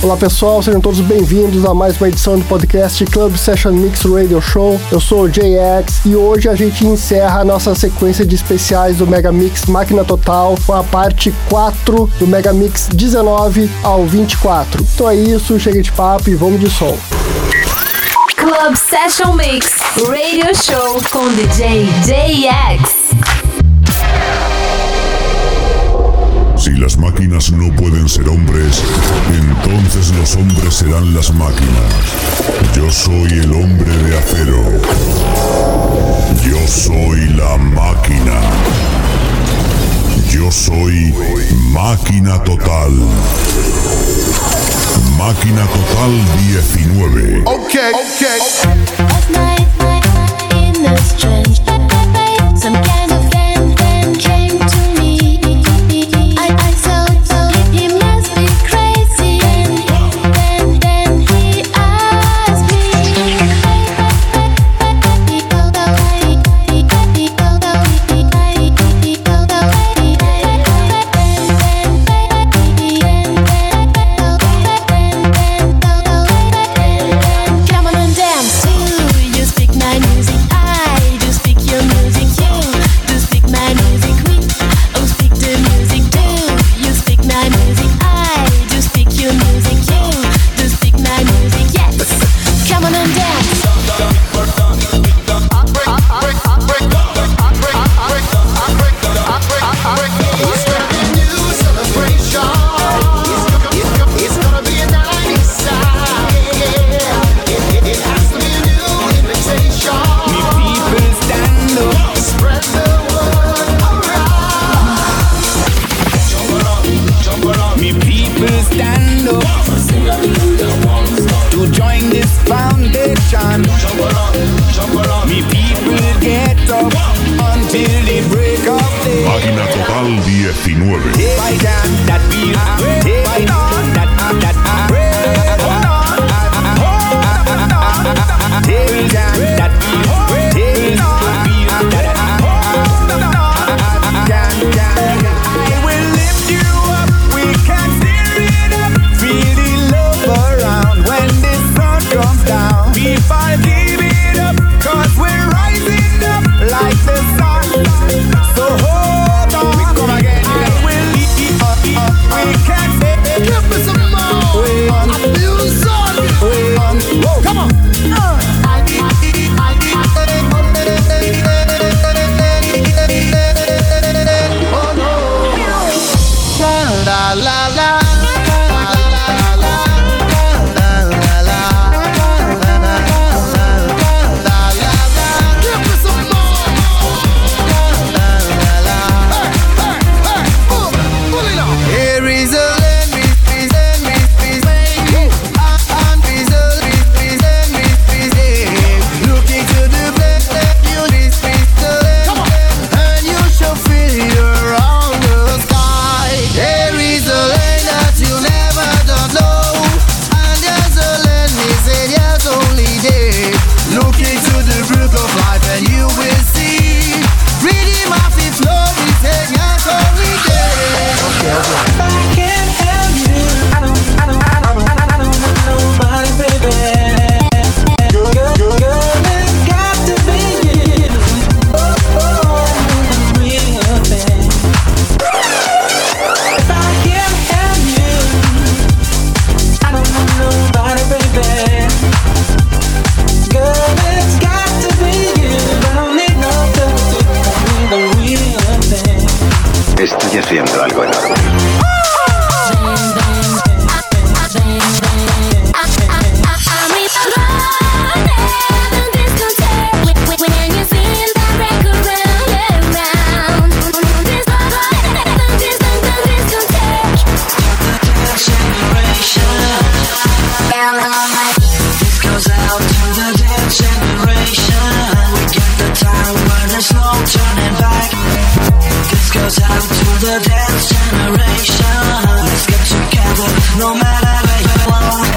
Olá pessoal, sejam todos bem-vindos a mais uma edição do podcast Club Session Mix Radio Show. Eu sou o JX e hoje a gente encerra a nossa sequência de especiais do Mega Mix Máquina Total com a parte 4 do Mega Mix 19 ao 24. Então é isso, chega de papo e vamos de som. Club Session Mix Radio Show com DJ JX. las máquinas no pueden ser hombres, entonces los hombres serán las máquinas. Yo soy el hombre de acero. Yo soy la máquina. Yo soy máquina total. Máquina total 19. Okay, okay. okay. Wow.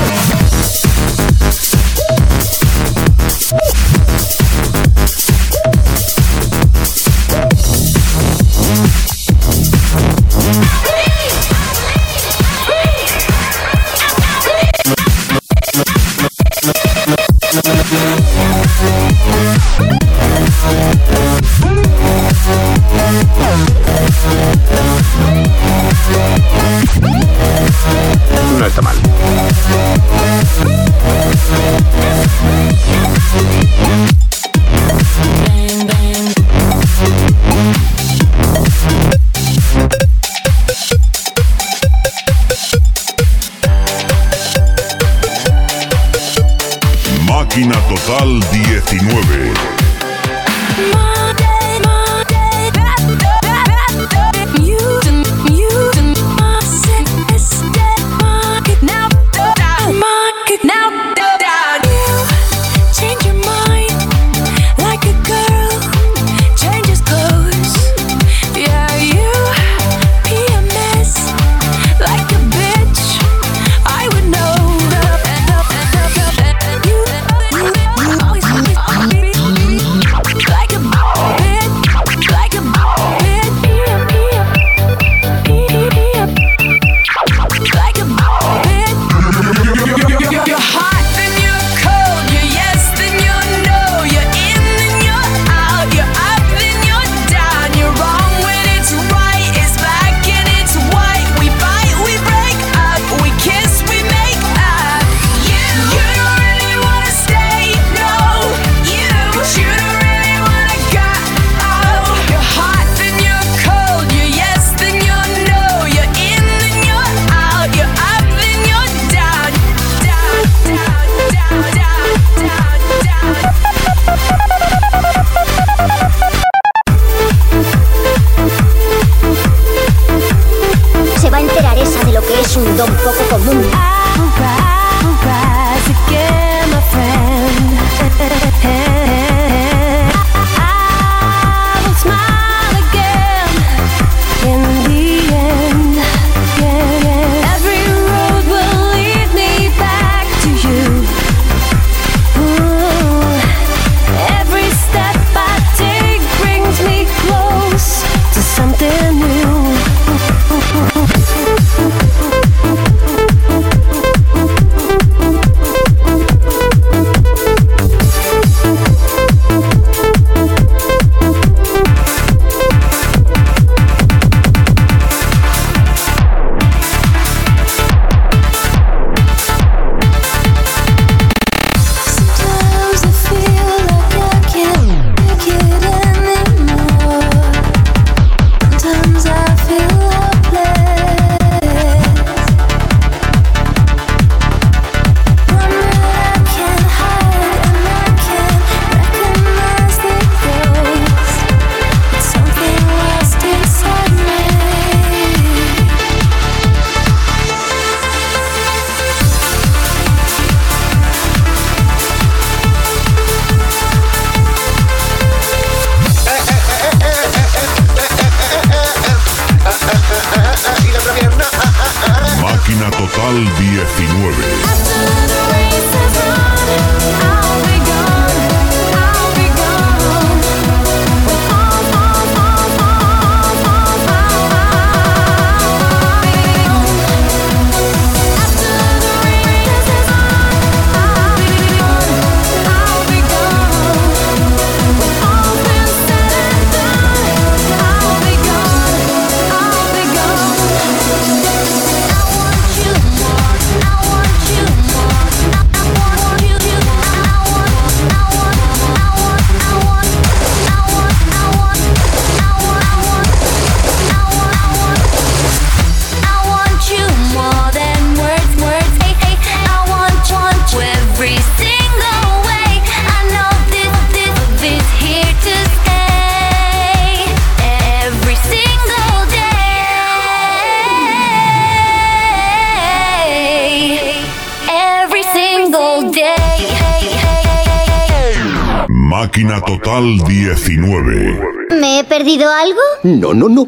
no, no, no.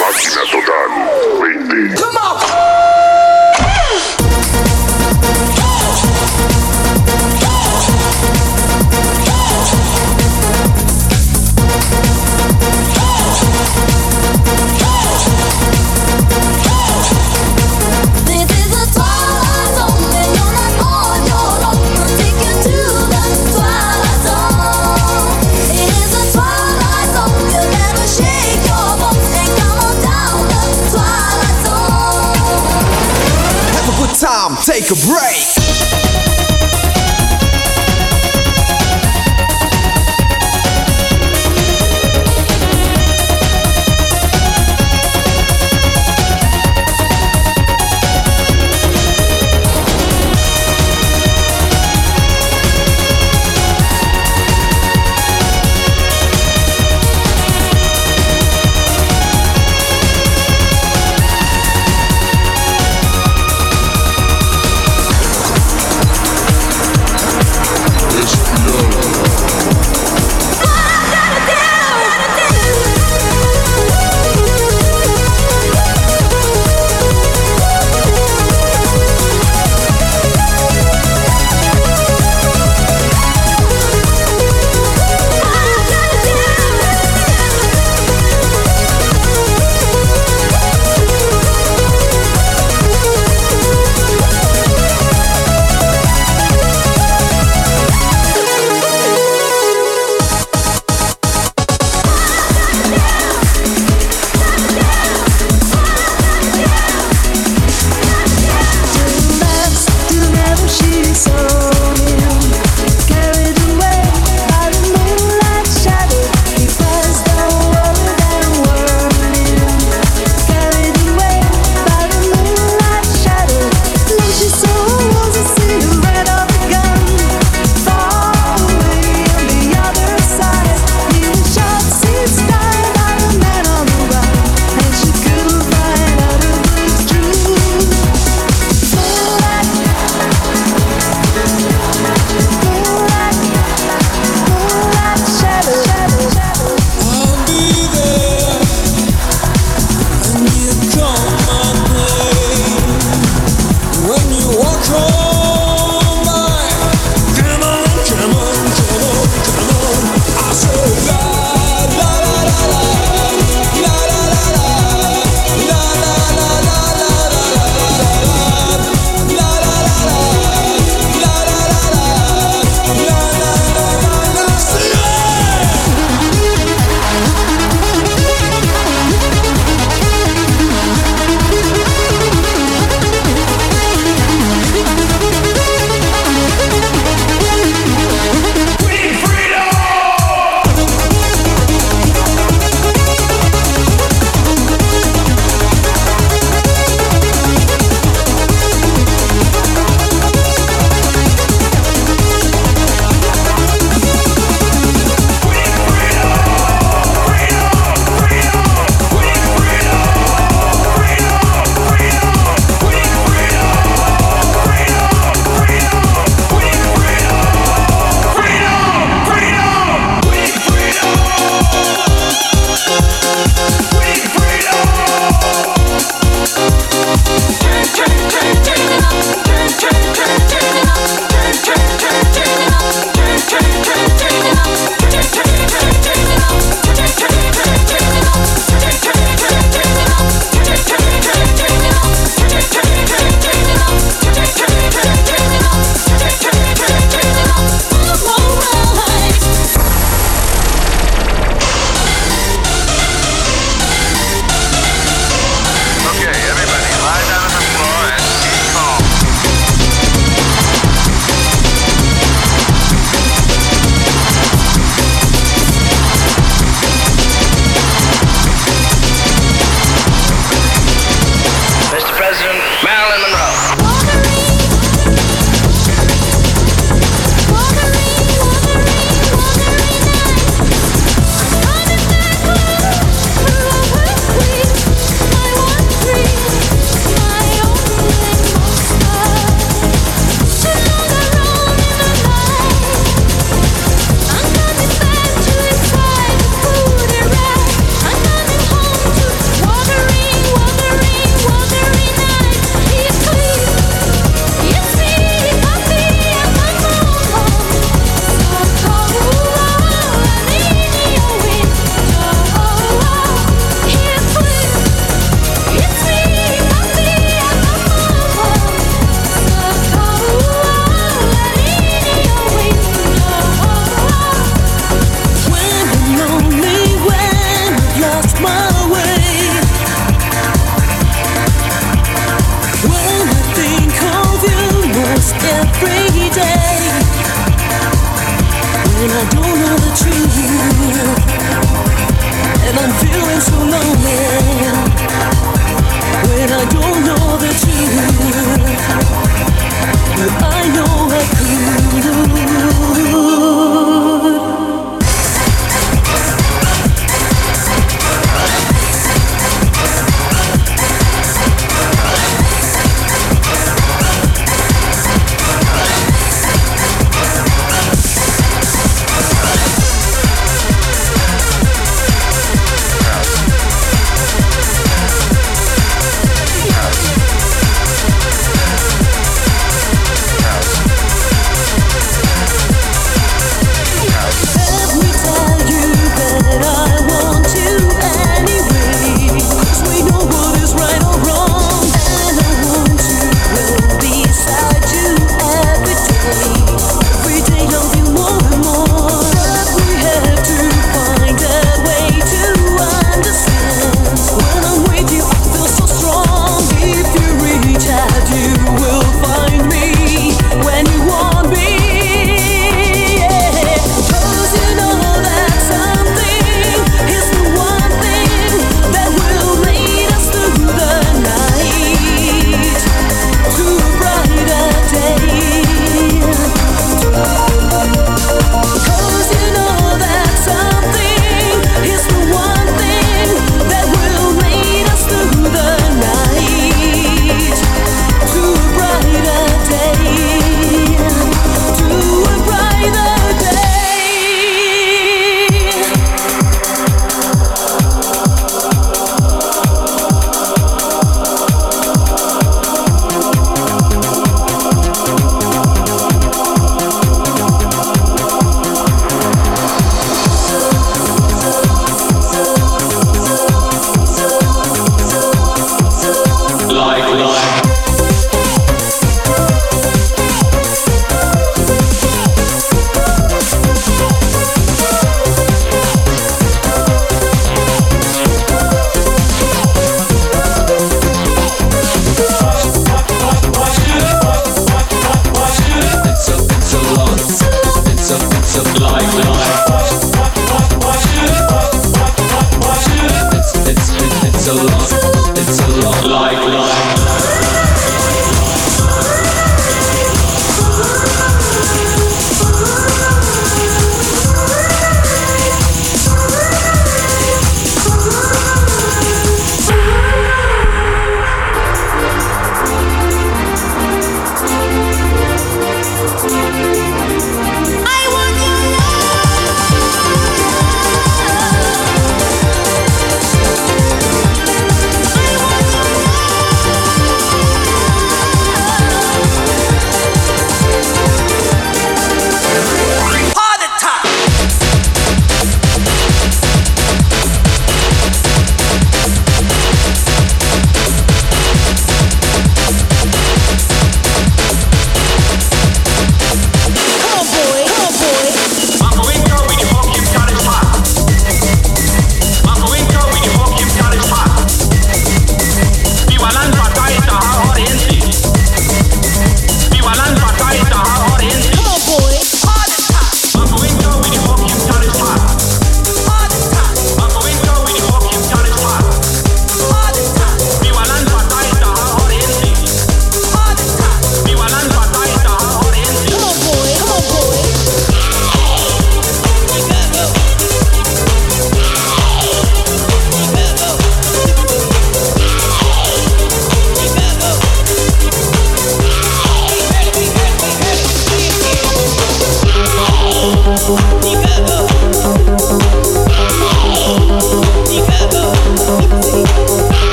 Máquina total. Jacob Ray.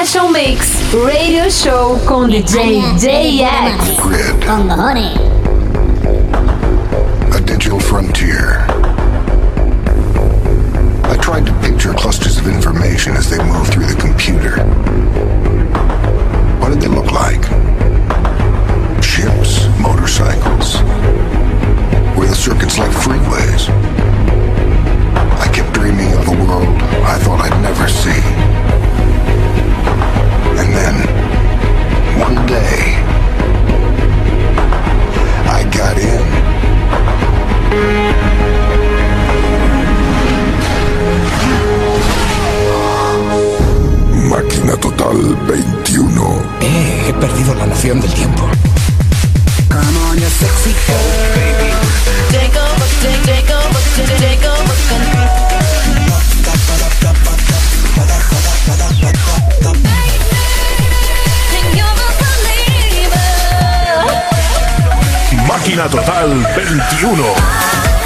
Session Mix Radio Show com DJ JX. Grid. On the honey. A digital frontier. I tried to picture clusters of information as they move through the computer. What did they look like? Ships, motorcycles. Were the circuits like freeways? I kept dreaming of a world I thought I'd never see. One day, I got in. Máquina Total 21. Eh, he perdido la noción del tiempo. Come on, you sexy girl, baby. Take over, take, take over, take, take over, country. Máquina Total 21.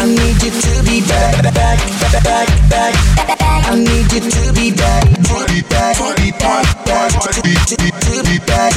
I need you to be back, back, back, back, back. I need you to be back, to be back, to be back, to be back, to be back.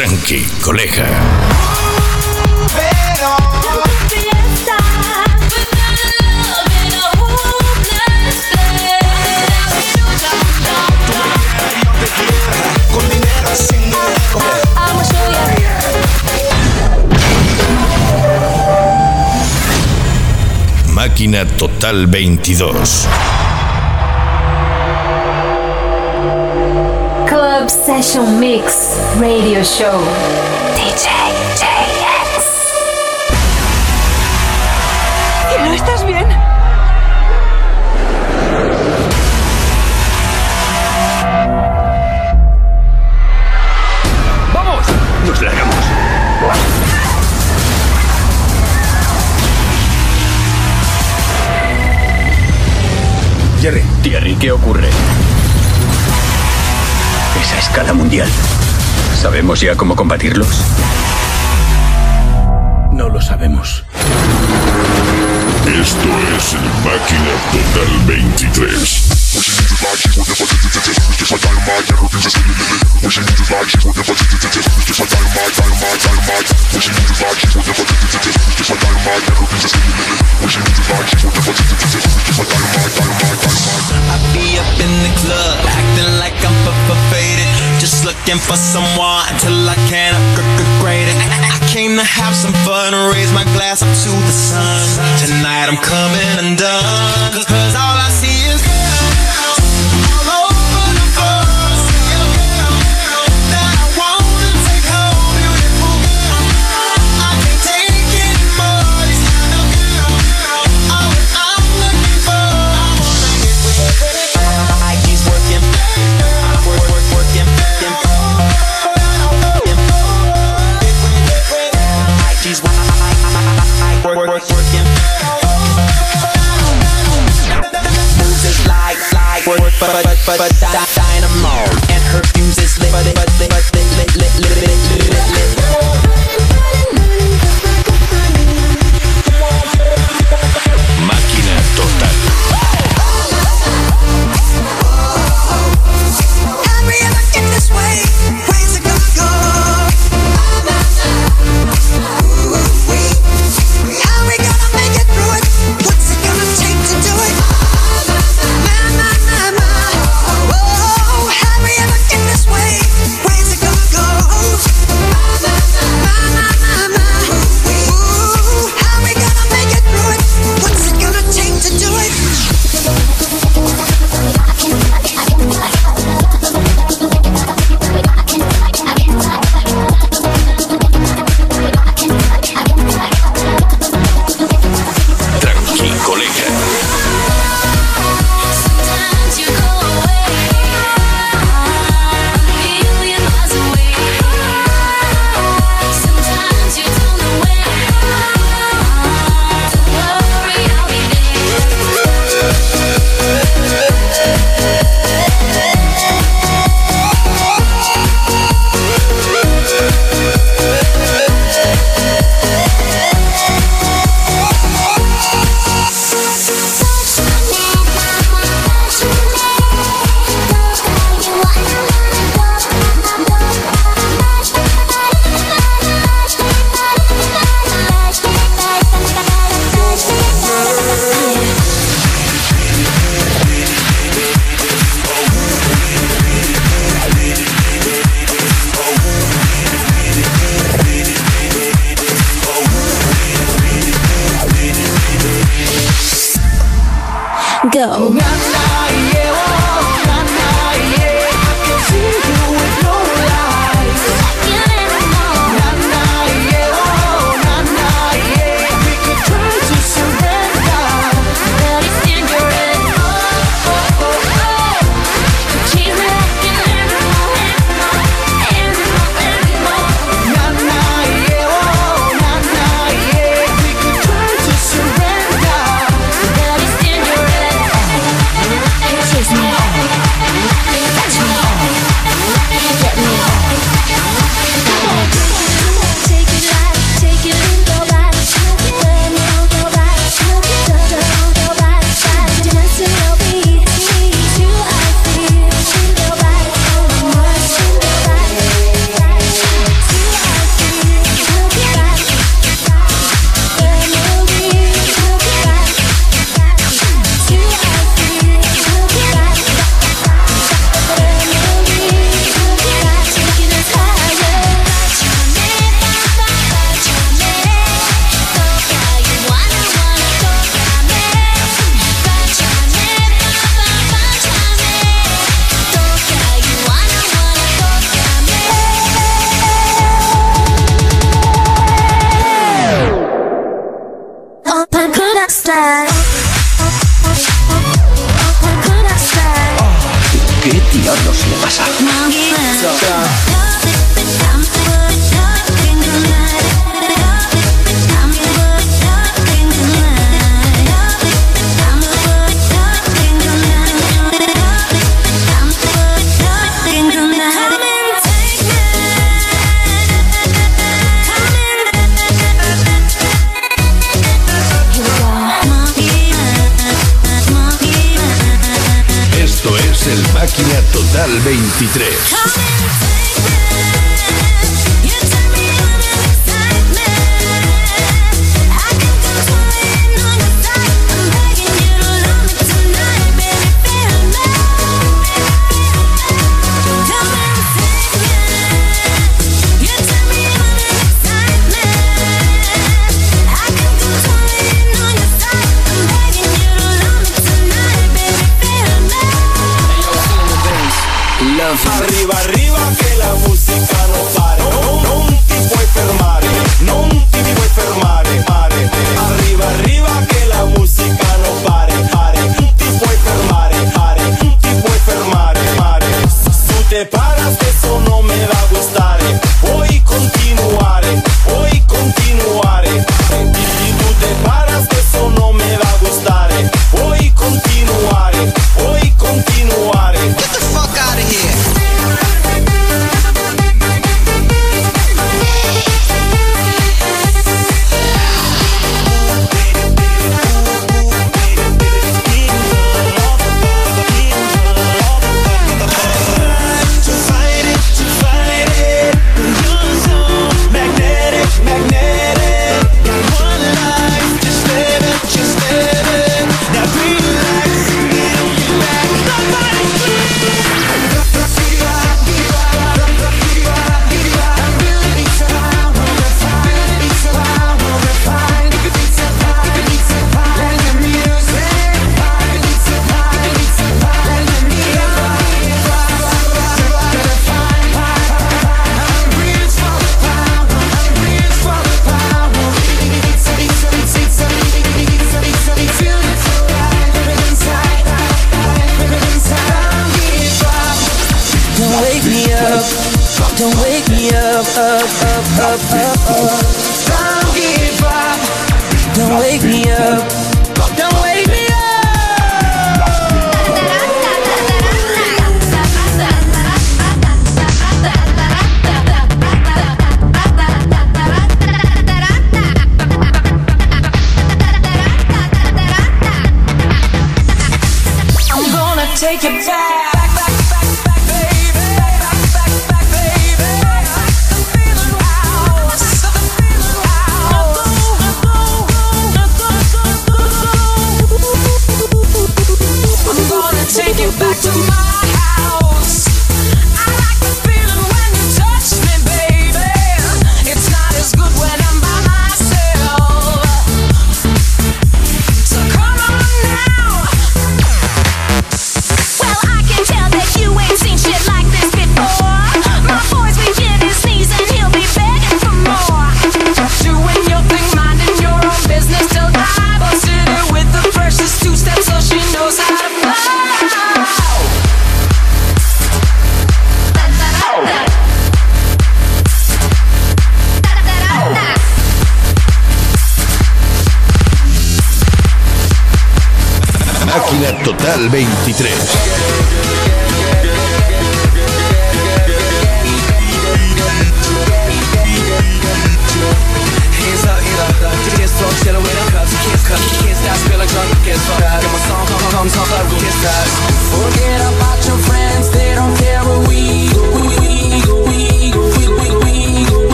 Tranqui, colega. Máquina Total 22. Obsession Mix Radio Show. DJ JX. ¿No estás bien? ¡Vamos! ¡Nos largamos! Jerry. Jerry, ¿qué ocurre? escala mundial. ¿Sabemos ya cómo combatirlos? No lo sabemos. Esto es el Máquina Total 23. I be up in the club, acting like I'm Just looking for someone until I can't upgrade it. I came to have some fun, raise my glass to the sun. Tonight I'm coming undone Cause all I see is girl but, but, but, but, dynamo. And her fuse is lit, but, but, but, lit, lit, lit, lit, lit.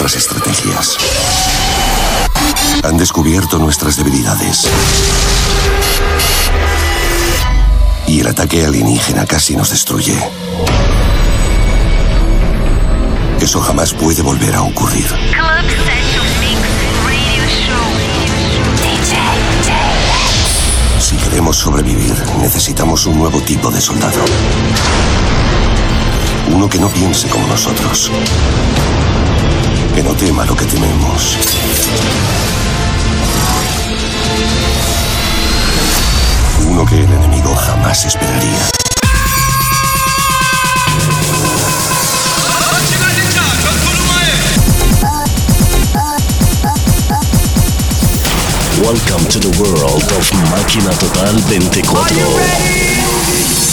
nuestras estrategias. Han descubierto nuestras debilidades. Y el ataque alienígena casi nos destruye. Eso jamás puede volver a ocurrir. Si queremos sobrevivir, necesitamos un nuevo tipo de soldado. Uno que no piense como nosotros que no tema lo que tememos. Uno que el enemigo jamás esperaría. Welcome to the world of Máquina Total 24.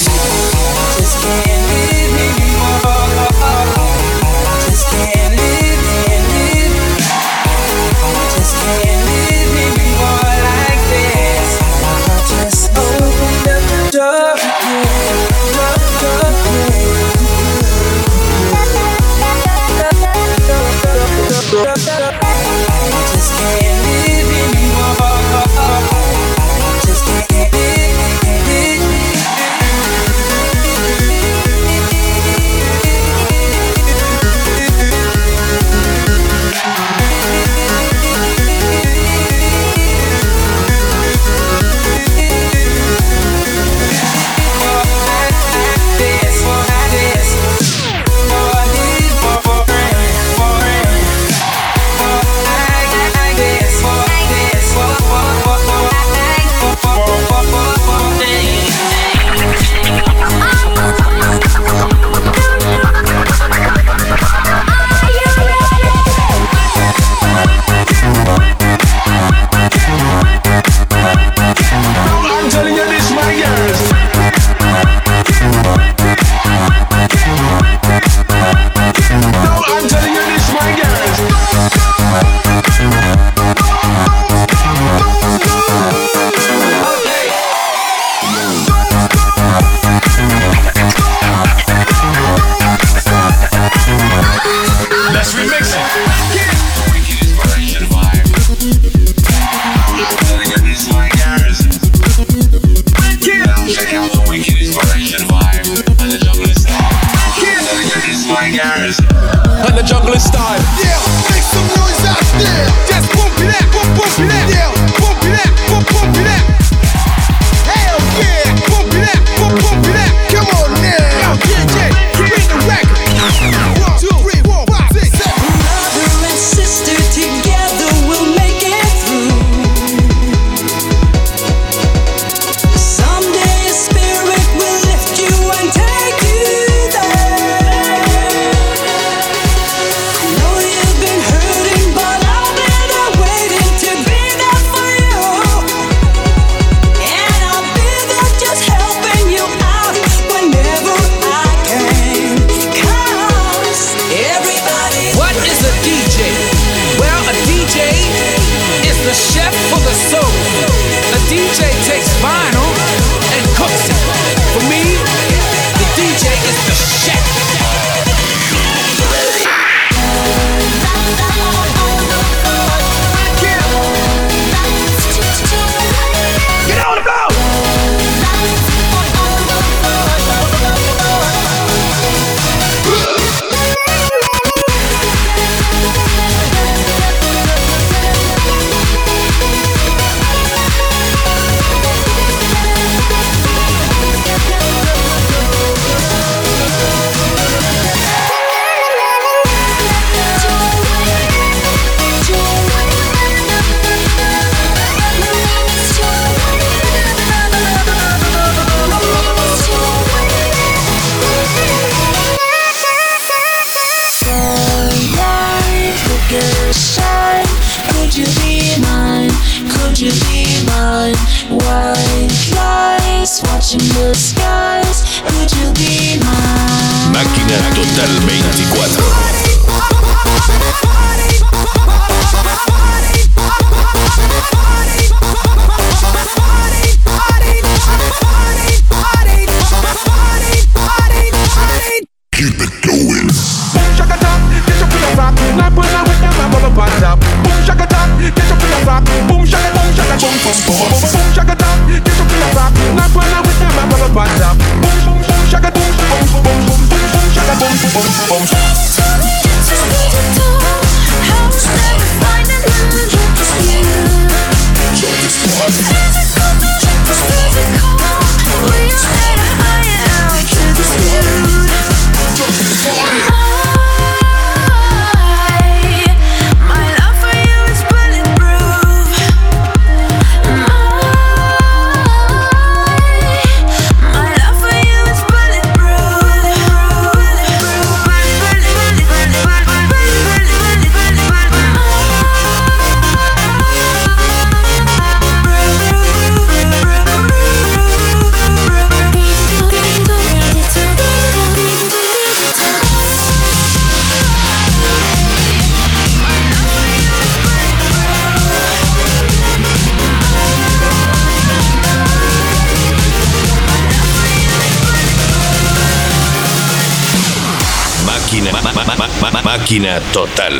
진짜 Total 24. Máquina total.